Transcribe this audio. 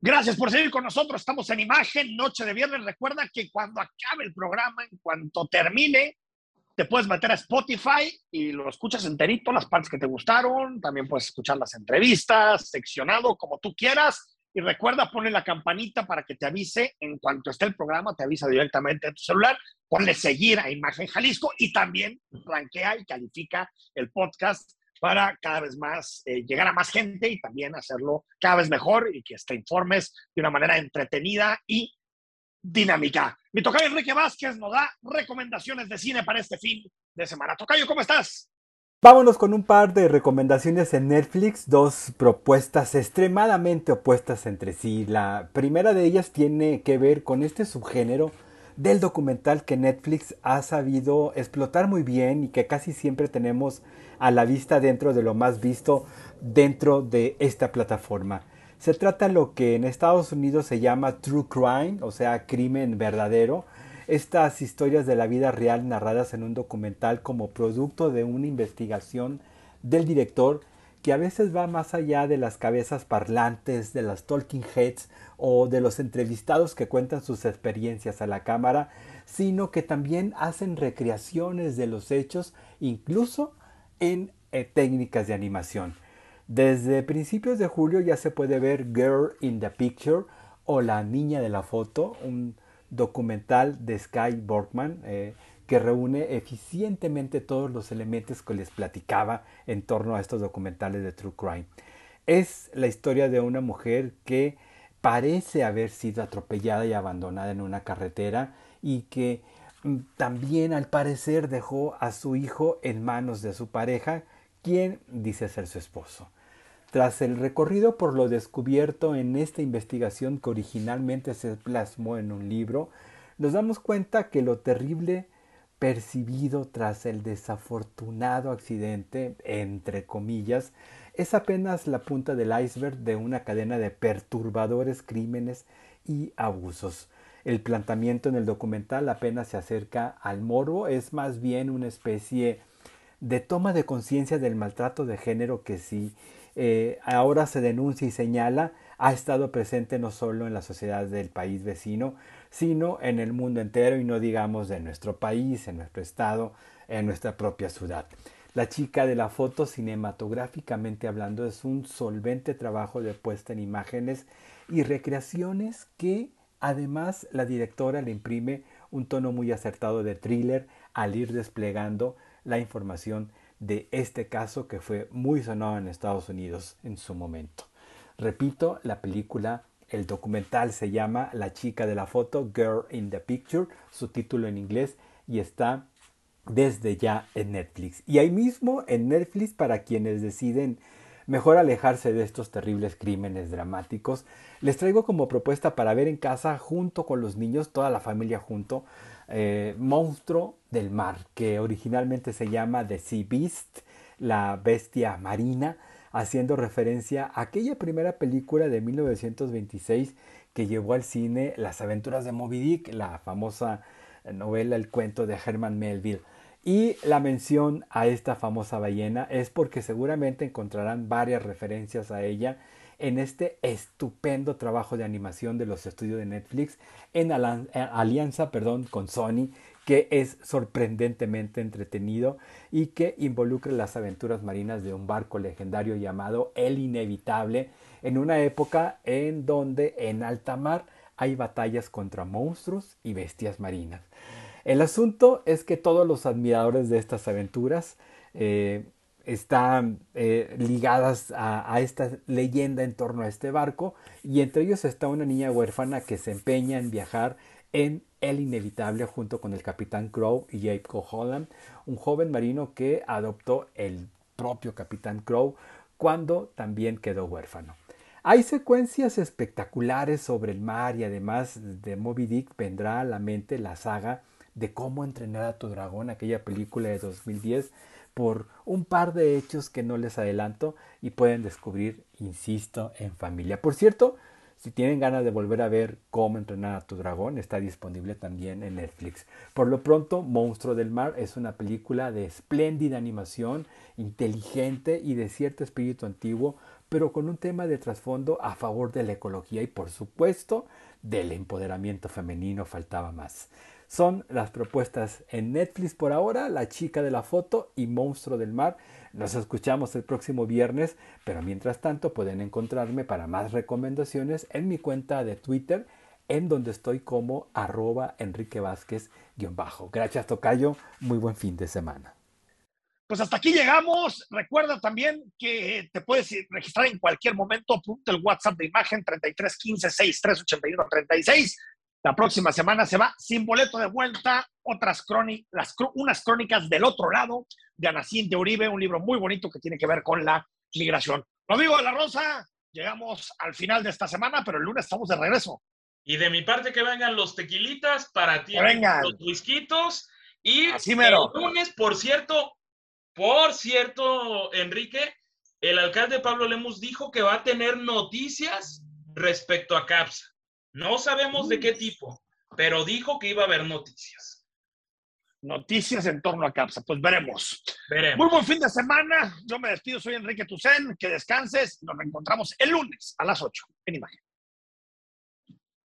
Gracias por seguir con nosotros. Estamos en imagen, noche de viernes. Recuerda que cuando acabe el programa, en cuanto termine, te puedes meter a Spotify y lo escuchas enterito, las partes que te gustaron. También puedes escuchar las entrevistas, seccionado, como tú quieras. Y recuerda, ponle la campanita para que te avise en cuanto esté el programa, te avisa directamente en tu celular. Ponle seguir a Imagen Jalisco y también ranquea y califica el podcast para cada vez más eh, llegar a más gente y también hacerlo cada vez mejor y que te informes de una manera entretenida y dinámica. Mi tocayo Enrique Vázquez nos da recomendaciones de cine para este fin de semana. Tocayo, ¿cómo estás? Vámonos con un par de recomendaciones en Netflix, dos propuestas extremadamente opuestas entre sí. La primera de ellas tiene que ver con este subgénero del documental que Netflix ha sabido explotar muy bien y que casi siempre tenemos a la vista dentro de lo más visto dentro de esta plataforma. Se trata de lo que en Estados Unidos se llama True Crime, o sea, crimen verdadero. Estas historias de la vida real narradas en un documental como producto de una investigación del director que a veces va más allá de las cabezas parlantes, de las talking heads o de los entrevistados que cuentan sus experiencias a la cámara, sino que también hacen recreaciones de los hechos, incluso en eh, técnicas de animación. Desde principios de julio ya se puede ver Girl in the Picture o La Niña de la Foto, un documental de Sky Borgman eh, que reúne eficientemente todos los elementos que les platicaba en torno a estos documentales de True Crime. Es la historia de una mujer que parece haber sido atropellada y abandonada en una carretera y que Mm, también al parecer dejó a su hijo en manos de su pareja, quien dice ser su esposo. Tras el recorrido por lo descubierto en esta investigación que originalmente se plasmó en un libro, nos damos cuenta que lo terrible percibido tras el desafortunado accidente, entre comillas, es apenas la punta del iceberg de una cadena de perturbadores crímenes y abusos. El planteamiento en el documental apenas se acerca al morbo, es más bien una especie de toma de conciencia del maltrato de género que si eh, ahora se denuncia y señala, ha estado presente no solo en la sociedad del país vecino, sino en el mundo entero y no digamos de nuestro país, en nuestro estado, en nuestra propia ciudad. La chica de la foto, cinematográficamente hablando, es un solvente trabajo de puesta en imágenes y recreaciones que Además, la directora le imprime un tono muy acertado de thriller al ir desplegando la información de este caso que fue muy sonado en Estados Unidos en su momento. Repito, la película, el documental se llama La chica de la foto, Girl in the Picture, su título en inglés, y está desde ya en Netflix. Y ahí mismo en Netflix para quienes deciden mejor alejarse de estos terribles crímenes dramáticos. Les traigo como propuesta para ver en casa junto con los niños, toda la familia junto, eh, Monstruo del Mar, que originalmente se llama The Sea Beast, la bestia marina, haciendo referencia a aquella primera película de 1926 que llevó al cine Las aventuras de Moby Dick, la famosa novela El cuento de Herman Melville. Y la mención a esta famosa ballena es porque seguramente encontrarán varias referencias a ella en este estupendo trabajo de animación de los estudios de Netflix en alianza perdón, con Sony, que es sorprendentemente entretenido y que involucra las aventuras marinas de un barco legendario llamado El Inevitable en una época en donde en alta mar hay batallas contra monstruos y bestias marinas. El asunto es que todos los admiradores de estas aventuras eh, están eh, ligadas a, esta leyenda en torno a este barco y entre ellos está una niña huérfana que se empeña en viajar en El Inevitable junto con el capitán Crow y Jacob Holland, un joven marino que adoptó el propio capitán Crow cuando también quedó huérfano. Hay secuencias espectaculares sobre el mar y además de Moby Dick vendrá a la mente la saga de cómo entrenar a tu dragón, aquella película de 2010, por un par de hechos que no les adelanto y pueden descubrir, insisto, en familia. Por cierto, si tienen ganas de volver a ver cómo entrenar a tu dragón, está disponible también en Netflix. Por lo pronto, Monstruo del Mar es una película de espléndida animación, inteligente y de cierto espíritu antiguo pero con un tema de trasfondo a favor de la ecología y por supuesto del empoderamiento femenino faltaba más. Son las propuestas en Netflix por ahora, La chica de la foto y Monstruo del mar. Nos escuchamos el próximo viernes, pero mientras tanto pueden encontrarme para más recomendaciones en mi cuenta de Twitter, en donde estoy como arroba Enrique Vázquez-bajo. Gracias Tocayo, muy buen fin de semana. Pues hasta aquí llegamos. Recuerda también que te puedes registrar en cualquier momento. Apunta el WhatsApp de imagen 3315 6381 36 la próxima semana se va sin boleto de vuelta, otras crónicas, unas crónicas del otro lado de Ana de Uribe, un libro muy bonito que tiene que ver con la migración. Lo amigo de la Rosa, llegamos al final de esta semana, pero el lunes estamos de regreso. Y de mi parte que vengan los tequilitas para ti, los whiskitos. Y Así el lunes, por cierto, por cierto, Enrique, el alcalde Pablo Lemus dijo que va a tener noticias respecto a CAPSA. No sabemos de qué tipo, pero dijo que iba a haber noticias. Noticias en torno a CAPSA, pues veremos. veremos. Muy buen fin de semana. Yo me despido, soy Enrique Tucen. Que descanses. Nos reencontramos el lunes a las 8 en imagen.